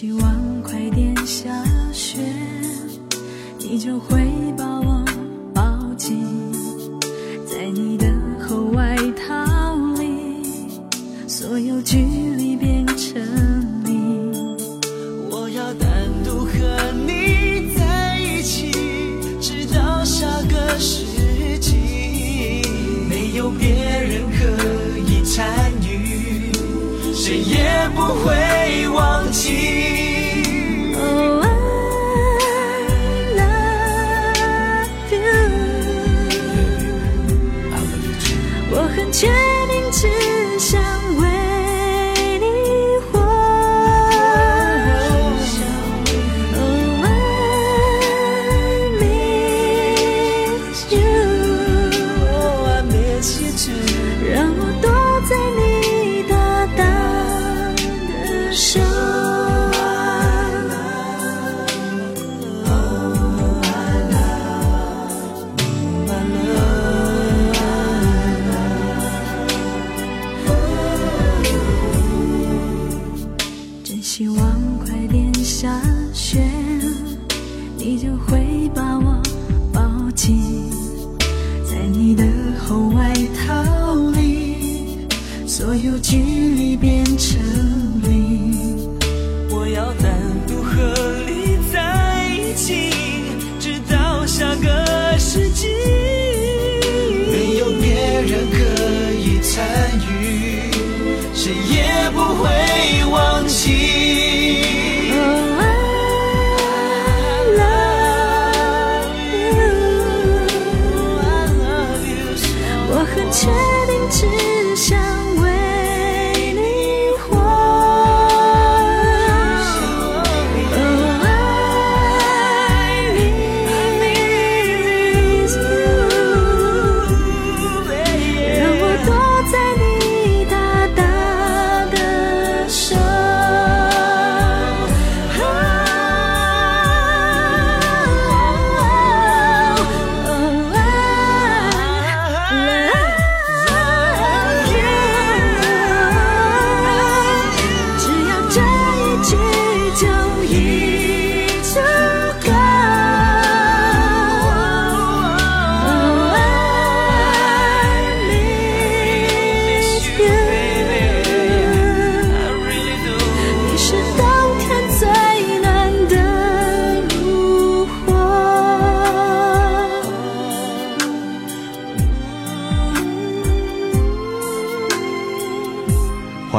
希望快点下雪，你就会。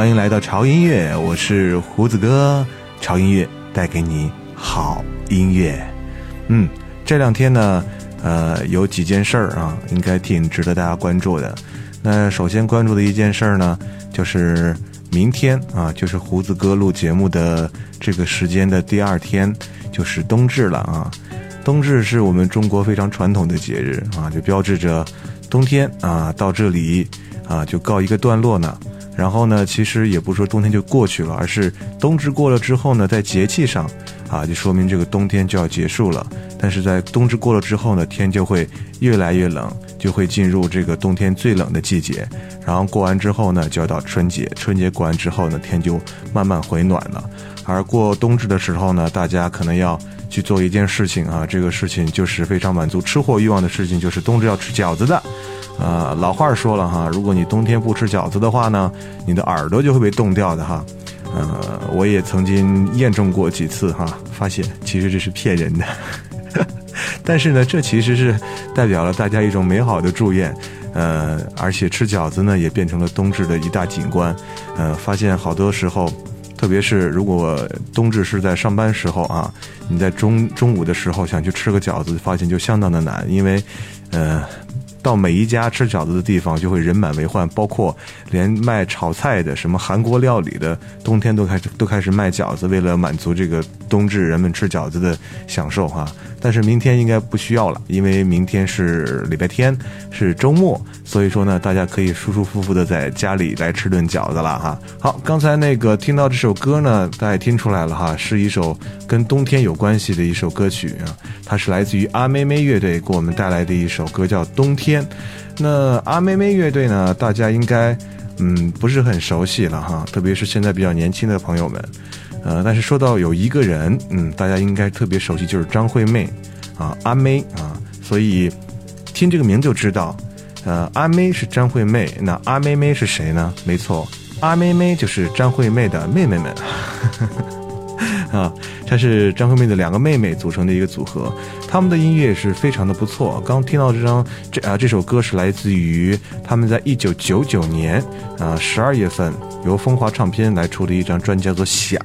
欢迎来到潮音乐，我是胡子哥。潮音乐带给你好音乐。嗯，这两天呢，呃，有几件事儿啊，应该挺值得大家关注的。那首先关注的一件事儿呢，就是明天啊，就是胡子哥录节目的这个时间的第二天，就是冬至了啊。冬至是我们中国非常传统的节日啊，就标志着冬天啊到这里啊就告一个段落呢。然后呢，其实也不是说冬天就过去了，而是冬至过了之后呢，在节气上，啊，就说明这个冬天就要结束了。但是在冬至过了之后呢，天就会越来越冷，就会进入这个冬天最冷的季节。然后过完之后呢，就要到春节，春节过完之后呢，天就慢慢回暖了。而过冬至的时候呢，大家可能要去做一件事情啊，这个事情就是非常满足吃货欲望的事情，就是冬至要吃饺子的。呃，老话说了哈，如果你冬天不吃饺子的话呢，你的耳朵就会被冻掉的哈。呃，我也曾经验证过几次哈，发现其实这是骗人的。但是呢，这其实是代表了大家一种美好的祝愿。呃，而且吃饺子呢，也变成了冬至的一大景观。呃，发现好多时候。特别是如果冬至是在上班时候啊，你在中中午的时候想去吃个饺子，发现就相当的难，因为，呃，到每一家吃饺子的地方就会人满为患，包括连卖炒菜的、什么韩国料理的，冬天都开始都开始卖饺子，为了满足这个冬至人们吃饺子的享受哈。但是明天应该不需要了，因为明天是礼拜天，是周末，所以说呢，大家可以舒舒服服的在家里来吃顿饺子了哈。好，刚才那个听到这首歌呢，大家听出来了哈，是一首跟冬天有关系的一首歌曲啊，它是来自于阿妹妹乐队给我们带来的一首歌，叫《冬天》。天那阿妹妹乐队呢，大家应该嗯不是很熟悉了哈，特别是现在比较年轻的朋友们。呃，但是说到有一个人，嗯，大家应该特别熟悉，就是张惠妹，啊，阿妹啊，所以听这个名就知道，呃，阿妹是张惠妹，那阿妹妹是谁呢？没错，阿妹妹就是张惠妹的妹妹们。啊，她是张惠妹的两个妹妹组成的一个组合，他们的音乐也是非常的不错。刚听到这张这啊这首歌是来自于他们在一九九九年啊十二月份由风华唱片来出的一张专辑叫做《响》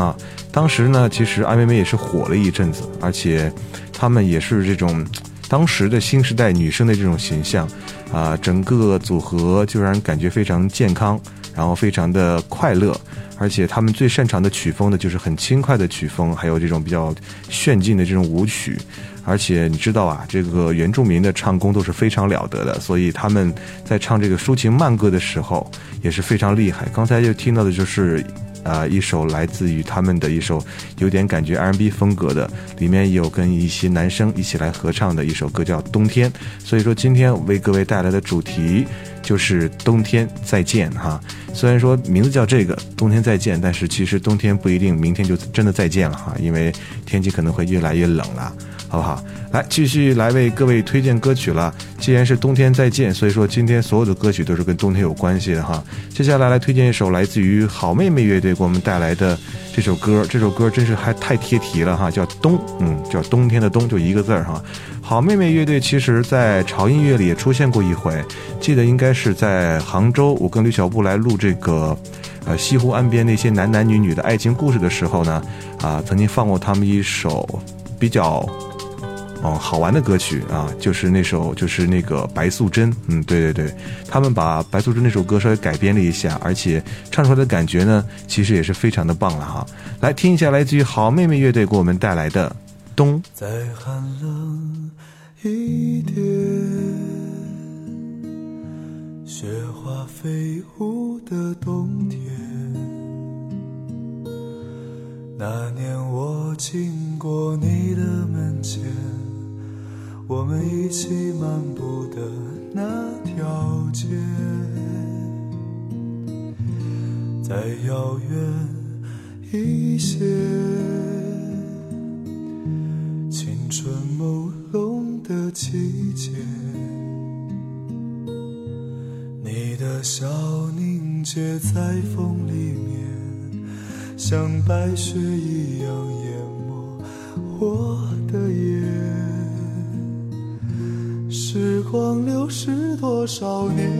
啊。当时呢，其实阿妹妹也是火了一阵子，而且他们也是这种当时的新时代女生的这种形象啊，整个组合就让人感觉非常健康，然后非常的快乐。而且他们最擅长的曲风呢，就是很轻快的曲风，还有这种比较炫劲的这种舞曲。而且你知道啊，这个原住民的唱功都是非常了得的，所以他们在唱这个抒情慢歌的时候也是非常厉害。刚才就听到的就是，啊，一首来自于他们的一首有点感觉 R&B 风格的，里面有跟一些男生一起来合唱的一首歌叫《冬天》。所以说今天为各位带来的主题就是冬天再见哈。虽然说名字叫这个冬天再见，但是其实冬天不一定明天就真的再见了哈，因为天气可能会越来越冷了，好不好？来继续来为各位推荐歌曲了。既然是冬天再见，所以说今天所有的歌曲都是跟冬天有关系的哈。接下来来推荐一首来自于好妹妹乐队给我们带来的这首歌，这首歌真是还太贴题了哈，叫冬，嗯，叫冬天的冬，就一个字儿哈。好妹妹乐队其实，在潮音乐里也出现过一回，记得应该是在杭州，我跟吕小布来录这个，呃，西湖岸边那些男男女女的爱情故事的时候呢，啊，曾经放过他们一首比较，哦，好玩的歌曲啊，就是那首，就是那个白素贞，嗯，对对对，他们把白素贞那首歌稍微改编了一下，而且唱出来的感觉呢，其实也是非常的棒了哈。来听一下来自于好妹妹乐队给我们带来的《冬》。在寒冷。一点，雪花飞舞的冬天。那年我经过你的门前，我们一起漫步的那条街，再遥远一些，青春朦胧。的季节，你的笑凝结在风里面，像白雪一样淹没我少年，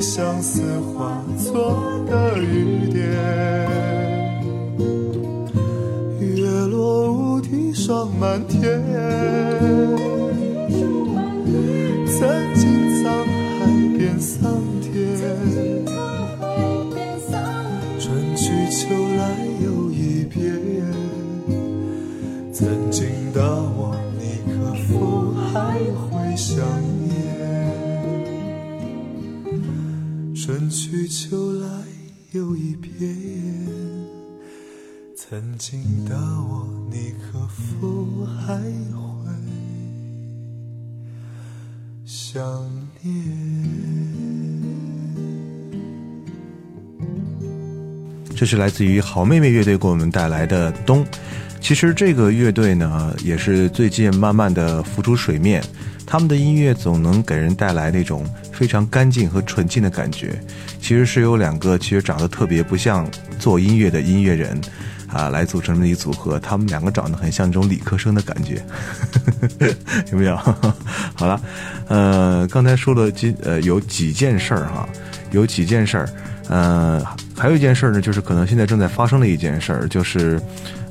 相思化作的雨点？月落乌啼霜满天，秋来又一遍，曾经的我，你可否还会想念？这是来自于好妹妹乐队给我们带来的《冬》。其实这个乐队呢，也是最近慢慢的浮出水面。他们的音乐总能给人带来那种非常干净和纯净的感觉。其实是有两个其实长得特别不像做音乐的音乐人啊，来组成的一组合。他们两个长得很像这种理科生的感觉，有没有？好了，呃，刚才说了几呃有几件事儿哈，有几件事儿，呃。还有一件事儿呢，就是可能现在正在发生的一件事儿，就是，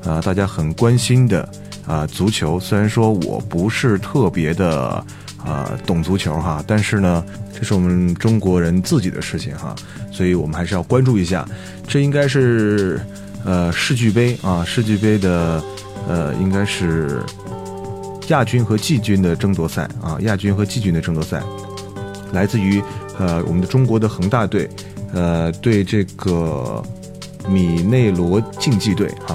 呃，大家很关心的啊，足球。虽然说我不是特别的啊懂足球哈，但是呢，这是我们中国人自己的事情哈，所以我们还是要关注一下。这应该是呃世俱杯啊，世俱杯的呃应该是亚军和季军的争夺赛啊，亚军和季军的争夺赛，来自于呃我们的中国的恒大队。呃，对这个米内罗竞技队啊，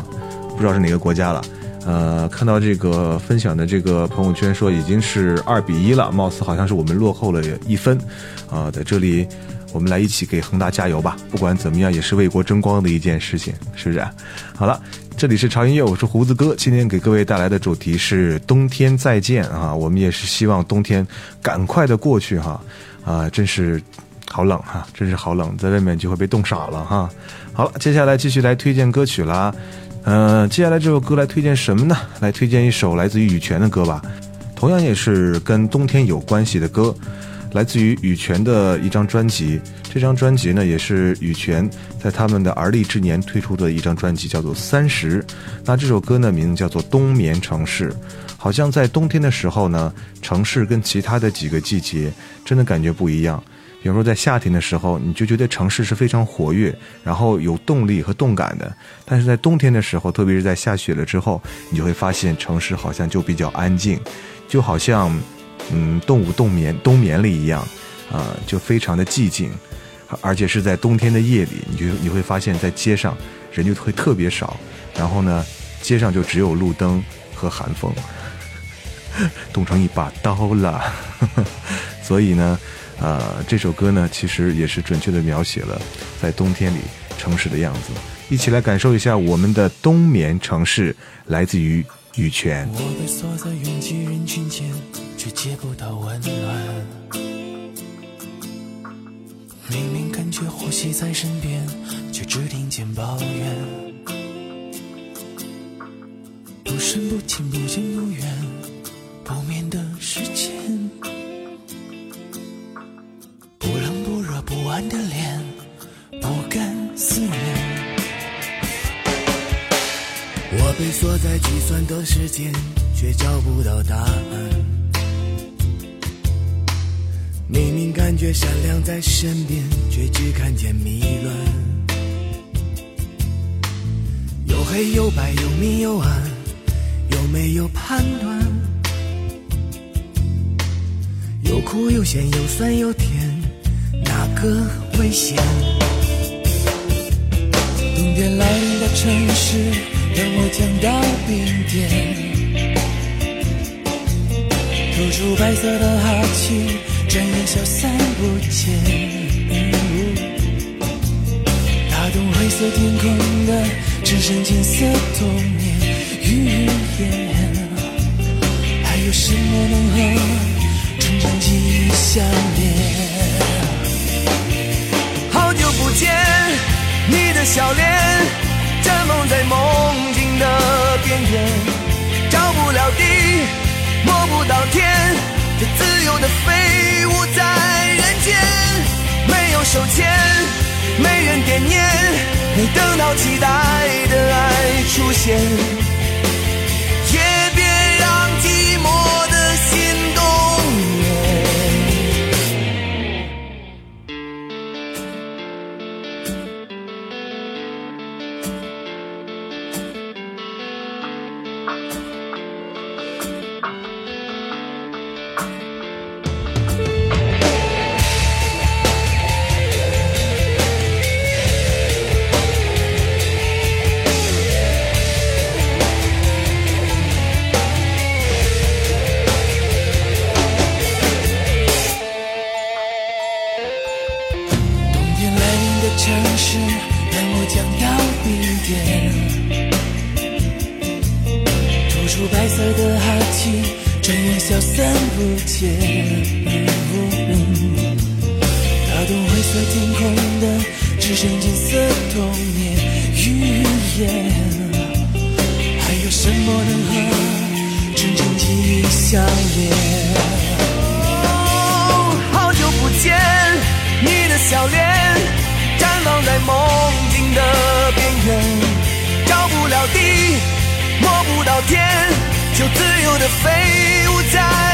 不知道是哪个国家了。呃，看到这个分享的这个朋友圈说已经是二比一了，貌似好像是我们落后了一分。啊，在这里我们来一起给恒大加油吧！不管怎么样，也是为国争光的一件事情，是不是？好了，这里是潮音乐，我是胡子哥，今天给各位带来的主题是冬天再见啊！我们也是希望冬天赶快的过去哈！啊，真是。好冷哈，真是好冷，在外面就会被冻傻了哈。好了，接下来继续来推荐歌曲啦。嗯，接下来这首歌来推荐什么呢？来推荐一首来自于羽泉的歌吧，同样也是跟冬天有关系的歌，来自于羽泉的一张专辑。这张专辑呢，也是羽泉在他们的而立之年推出的一张专辑，叫做《三十》。那这首歌呢，名字叫做《冬眠城市》。好像在冬天的时候呢，城市跟其他的几个季节真的感觉不一样。比如说，在夏天的时候，你就觉得城市是非常活跃，然后有动力和动感的；但是在冬天的时候，特别是在下雪了之后，你就会发现城市好像就比较安静，就好像，嗯，动物冬眠冬眠了一样，啊，就非常的寂静，而且是在冬天的夜里，你就你会发现在街上人就会特别少，然后呢，街上就只有路灯和寒风，冻成一把刀了，所以呢。呃，这首歌呢，其实也是准确的描写了在冬天里城市的样子。一起来感受一下我们的冬眠城市，来自于羽泉。我被锁在拥挤人群间，却接不到温暖。明明感觉呼吸在身边，却只听见抱怨。不深不浅，不近不远，间，却找不到答案。明明感觉善良在身边，却只看见迷乱。有黑有白，有明有暗，有没有判断？有苦有咸，有酸有甜，哪个危险？冬天来临的城市。当我降到冰点，吐出白色的哈气，转眼消散不见。打动灰色天空的，只剩金色童年语言。还有什么能和天这自由的飞舞在人间没有手牵没人惦念没等到期待的爱出现。那朵灰色天空的只剩金色童年语言还有什么能和真诚记忆相连好久不见你的笑脸绽放在梦境的边缘找不了地摸不到天就自由的飞舞在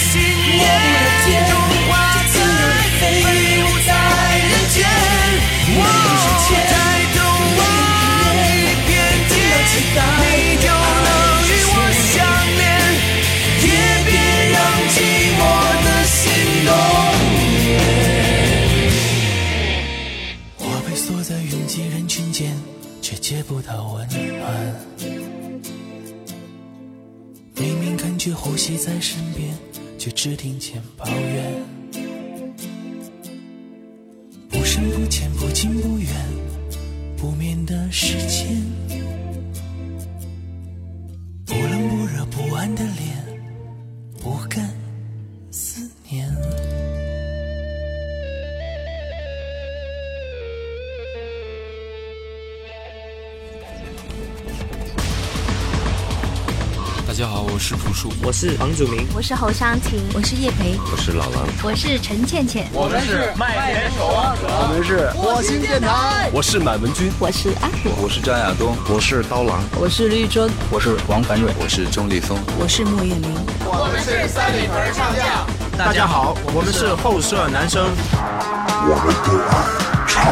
在拥挤人群间，却接不到温暖。明明感觉呼吸在身边，却只听见抱怨。不深不浅，不近不远，不眠的时间。是黄祖明，我是侯湘婷，我是叶培，我是老狼，我是陈倩倩，我们是麦田守望者，我们是火星电台，我是满文军，我是阿虎，我是张亚东，我是刀郎，我是绿洲，我是王凡瑞，我是钟立松，我是莫艳玲，我们是三里屯唱将。大家好，我们是后舍男生，我们都爱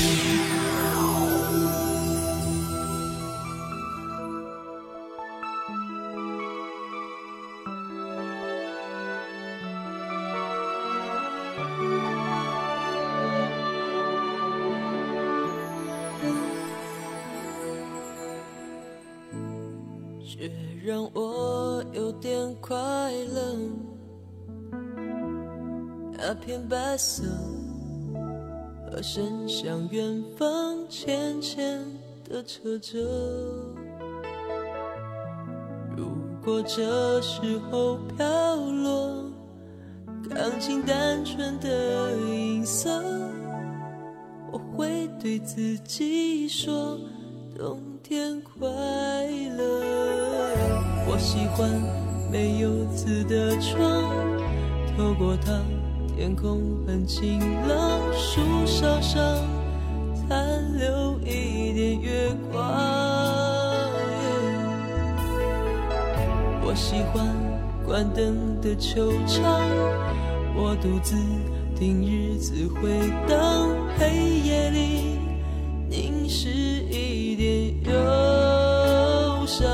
色，和伸向远方浅浅的车辙。如果这时候飘落，钢琴单纯的音色，我会对自己说。冬天快乐，我喜欢没有字的窗，透过它，天空很晴朗，树梢上残留一点月光。我喜欢关灯的球场，我独自听日子回荡，黑夜里凝视。一点忧伤，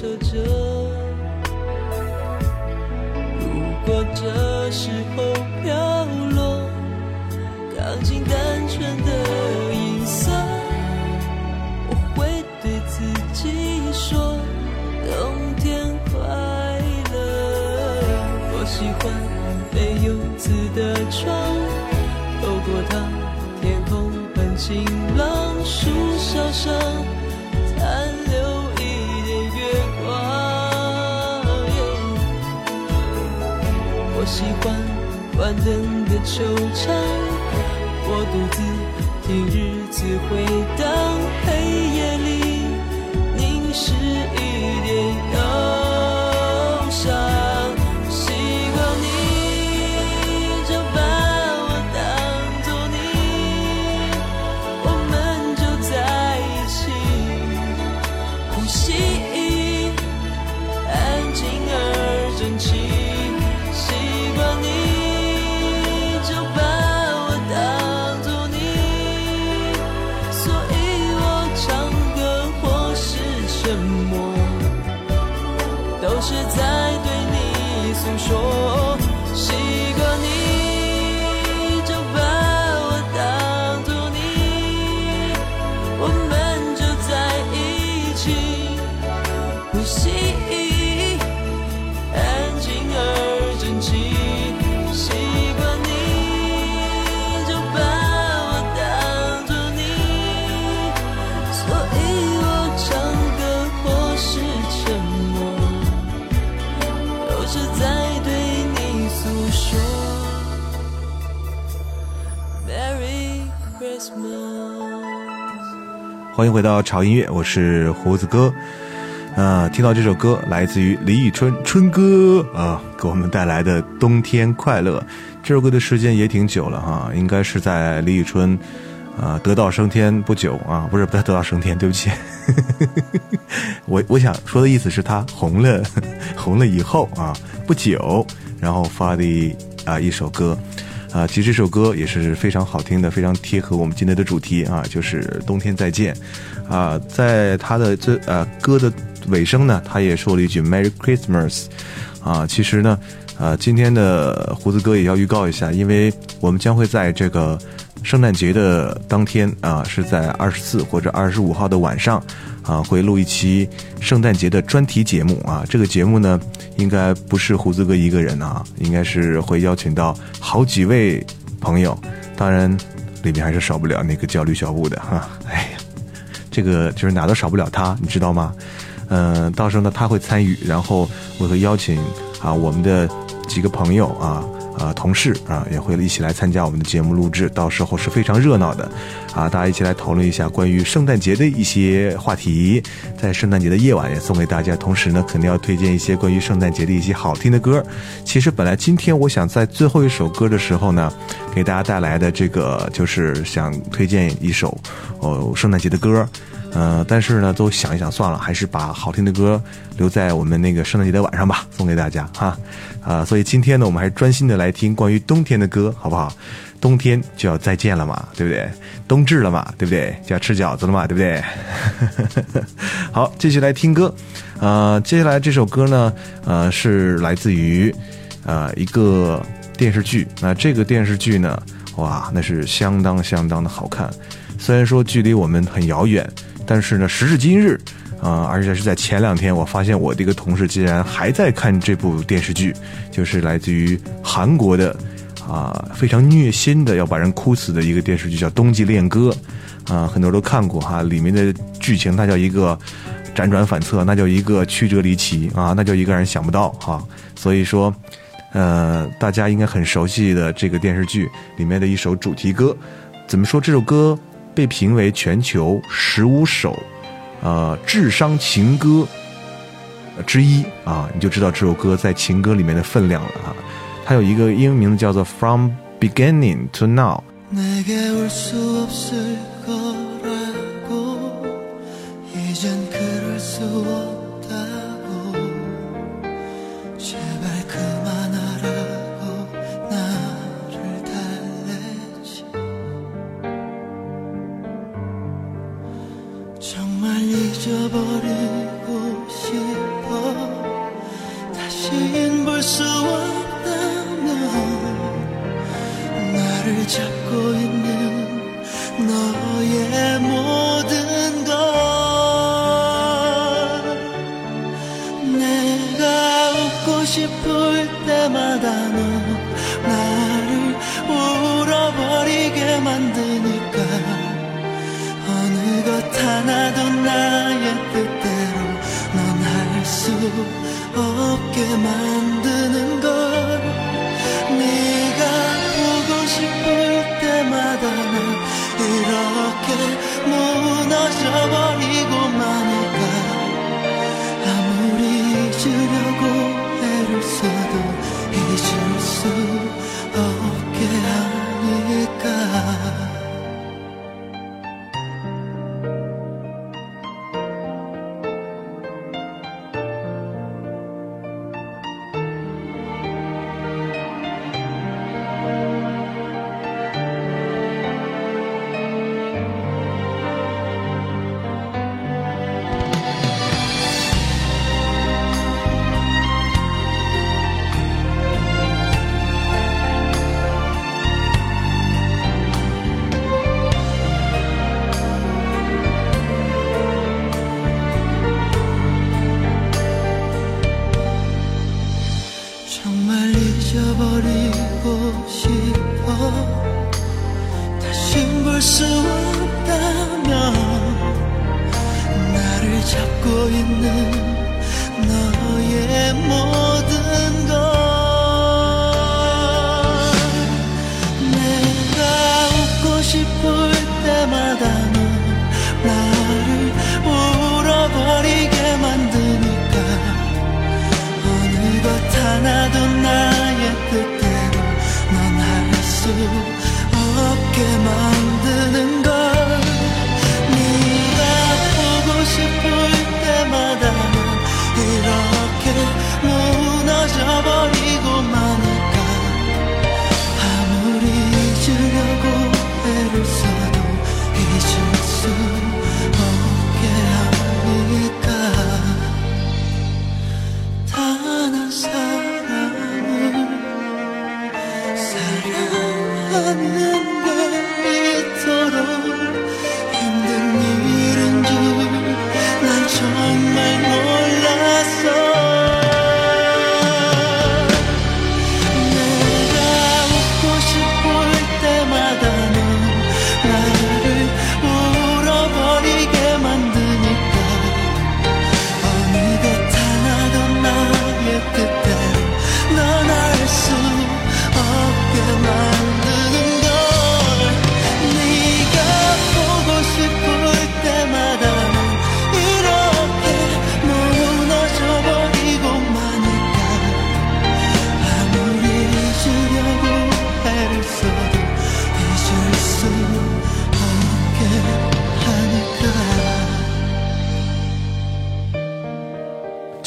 的车辙。如果这时候飘落，钢琴单纯的音色，我会对自己说：冬天快乐。我喜欢没有字的窗，透过它，天空很晴朗。树梢上冷的惆怅，我独自听日子回荡，回到潮音乐，我是胡子哥。啊，听到这首歌来自于李宇春春哥啊，给我们带来的《冬天快乐》。这首歌的时间也挺久了哈，应该是在李宇春啊，得道升天不久啊，不是不是得道升天，对不起，我我想说的意思是他红了，红了以后啊，不久，然后发的啊一首歌，啊，其实这首歌也是非常好听的，非常贴合我们今天的主题啊，就是冬天再见，啊，在他的这呃歌的尾声呢，他也说了一句 Merry Christmas，啊，其实呢，呃，今天的胡子哥也要预告一下，因为我们将会在这个。圣诞节的当天啊，是在二十四或者二十五号的晚上，啊，会录一期圣诞节的专题节目啊。这个节目呢，应该不是胡子哥一个人啊，应该是会邀请到好几位朋友。当然，里面还是少不了那个焦虑小布的哈。哎呀，这个就是哪都少不了他，你知道吗？嗯，到时候呢，他会参与，然后我会邀请啊我们的几个朋友啊。啊，同事啊也会一起来参加我们的节目录制，到时候是非常热闹的，啊，大家一起来讨论一下关于圣诞节的一些话题，在圣诞节的夜晚也送给大家。同时呢，肯定要推荐一些关于圣诞节的一些好听的歌。其实本来今天我想在最后一首歌的时候呢，给大家带来的这个就是想推荐一首哦圣诞节的歌。呃，但是呢，都想一想算了，还是把好听的歌留在我们那个圣诞节的晚上吧，送给大家哈。啊，所以今天呢，我们还是专心的来听关于冬天的歌，好不好？冬天就要再见了嘛，对不对？冬至了嘛，对不对？就要吃饺子了嘛，对不对？好，继续来听歌。呃，接下来这首歌呢，呃，是来自于呃一个电视剧。那这个电视剧呢，哇，那是相当相当的好看。虽然说距离我们很遥远。但是呢，时至今日，啊，而且是在前两天，我发现我的一个同事竟然还在看这部电视剧，就是来自于韩国的，啊，非常虐心的要把人哭死的一个电视剧，叫《冬季恋歌》，啊，很多人都看过哈，里面的剧情那叫一个辗转反侧，那叫一个曲折离奇啊，那叫一个人想不到哈，所以说，呃，大家应该很熟悉的这个电视剧里面的一首主题歌，怎么说这首歌？被评为全球十五首，呃，智商情歌之一啊，你就知道这首歌在情歌里面的分量了啊。它有一个英文名字叫做《From Beginning to Now》。我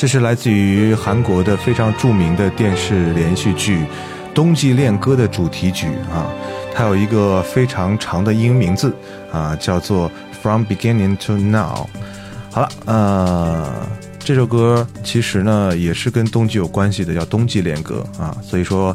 这是来自于韩国的非常著名的电视连续剧《冬季恋歌》的主题曲啊，它有一个非常长的英文名字啊，叫做《From Beginning to Now》。好了，呃，这首歌其实呢也是跟冬季有关系的，叫《冬季恋歌》啊，所以说。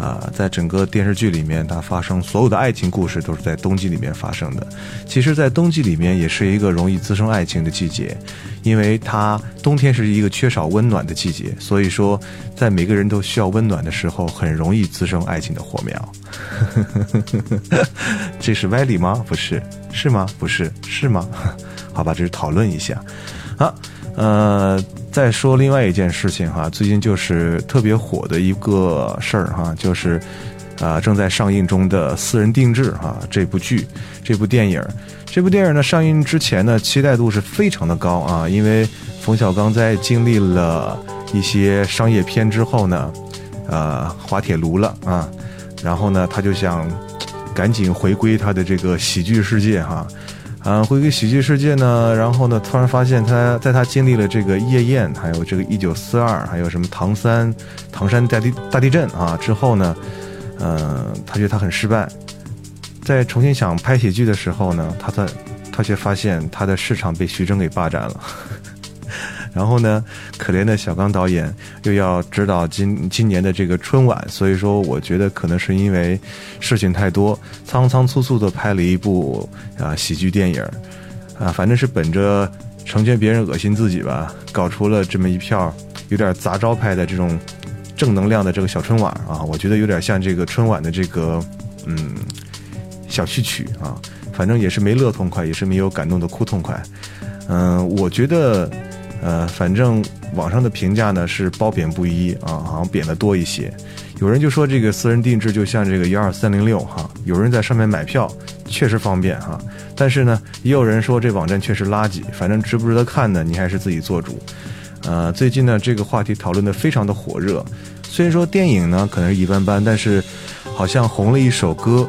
啊，在整个电视剧里面，它发生所有的爱情故事都是在冬季里面发生的。其实，在冬季里面也是一个容易滋生爱情的季节，因为它冬天是一个缺少温暖的季节，所以说，在每个人都需要温暖的时候，很容易滋生爱情的火苗。这是歪理吗？不是，是吗？不是，是吗？好吧，这是讨论一下。好，呃。再说另外一件事情哈，最近就是特别火的一个事儿哈，就是，啊正在上映中的《私人定制》哈这部剧，这部电影，这部电影呢上映之前呢期待度是非常的高啊，因为冯小刚在经历了一些商业片之后呢，呃滑铁卢了啊，然后呢他就想赶紧回归他的这个喜剧世界哈。啊回归喜剧世界呢，然后呢，突然发现他在他经历了这个夜宴，还有这个一九四二，还有什么唐山、唐山大地大地震啊之后呢，呃，他觉得他很失败，在重新想拍喜剧的时候呢，他在他却发现他的市场被徐峥给霸占了。然后呢，可怜的小刚导演又要指导今今年的这个春晚，所以说我觉得可能是因为事情太多，仓仓促促的拍了一部啊喜剧电影，啊，反正是本着成全别人恶心自己吧，搞出了这么一票有点砸招牌的这种正能量的这个小春晚啊，我觉得有点像这个春晚的这个嗯小序曲啊，反正也是没乐痛快，也是没有感动的哭痛快，嗯，我觉得。呃，反正网上的评价呢是褒贬不一啊，好像贬的多一些。有人就说这个私人定制就像这个幺二三零六哈，有人在上面买票确实方便哈，但是呢，也有人说这网站确实垃圾。反正值不值得看呢，你还是自己做主。呃，最近呢这个话题讨论的非常的火热，虽然说电影呢可能是一般般，但是好像红了一首歌。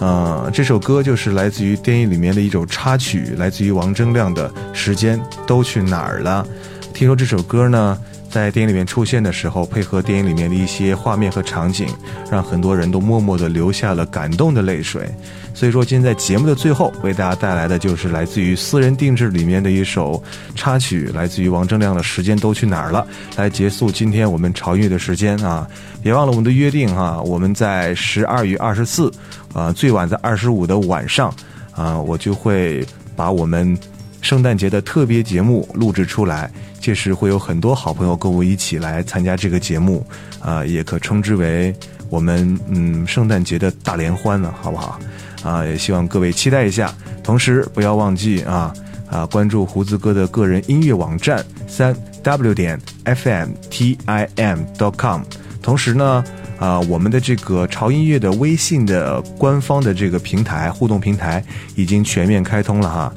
呃，这首歌就是来自于电影里面的一首插曲，来自于王铮亮的《时间都去哪儿了》。听说这首歌呢，在电影里面出现的时候，配合电影里面的一些画面和场景，让很多人都默默地流下了感动的泪水。所以说，今天在节目的最后，为大家带来的就是来自于《私人定制》里面的一首插曲，来自于王铮亮的《时间都去哪儿了》，来结束今天我们潮音乐的时间啊！别忘了我们的约定哈，我们在十二月二十四。啊，最晚在二十五的晚上，啊，我就会把我们圣诞节的特别节目录制出来。届时会有很多好朋友跟我一起来参加这个节目，啊，也可称之为我们嗯圣诞节的大联欢了，好不好？啊，也希望各位期待一下。同时不要忘记啊啊，关注胡子哥的个人音乐网站三 w 点 fm t i m dot com。同时呢。啊，我们的这个潮音乐的微信的官方的这个平台互动平台已经全面开通了哈，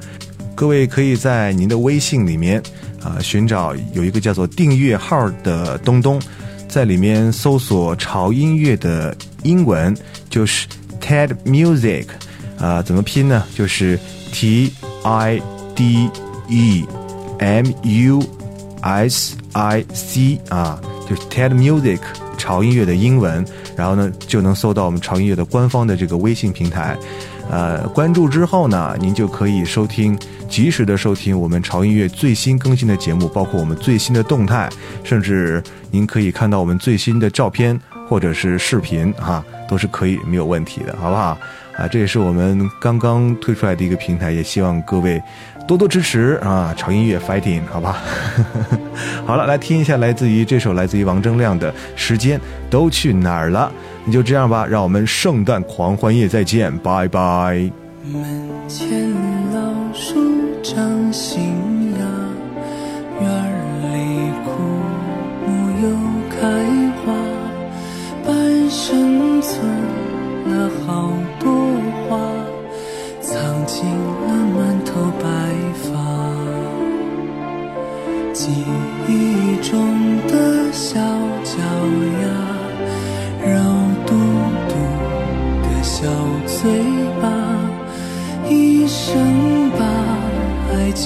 各位可以在您的微信里面啊寻找有一个叫做订阅号的东东，在里面搜索潮音乐的英文就是 TED Music，啊怎么拼呢？就是 T I D E M U S I C 啊，就是 TED Music。潮音乐的英文，然后呢就能搜到我们潮音乐的官方的这个微信平台，呃，关注之后呢，您就可以收听，及时的收听我们潮音乐最新更新的节目，包括我们最新的动态，甚至您可以看到我们最新的照片或者是视频，哈，都是可以没有问题的，好不好？啊，这也是我们刚刚推出来的一个平台，也希望各位。多多支持啊！潮音乐 fighting，好吧。好了，来听一下来自于这首来自于王铮亮的《时间都去哪儿了》。你就这样吧，让我们圣诞狂欢夜再见，拜拜。门前老树长新芽，院里枯木又开花，半生存了好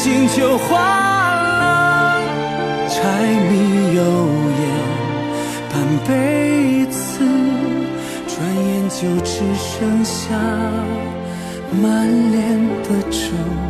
眼睛就花。柴米油盐半辈子，转眼就只剩下满脸的皱。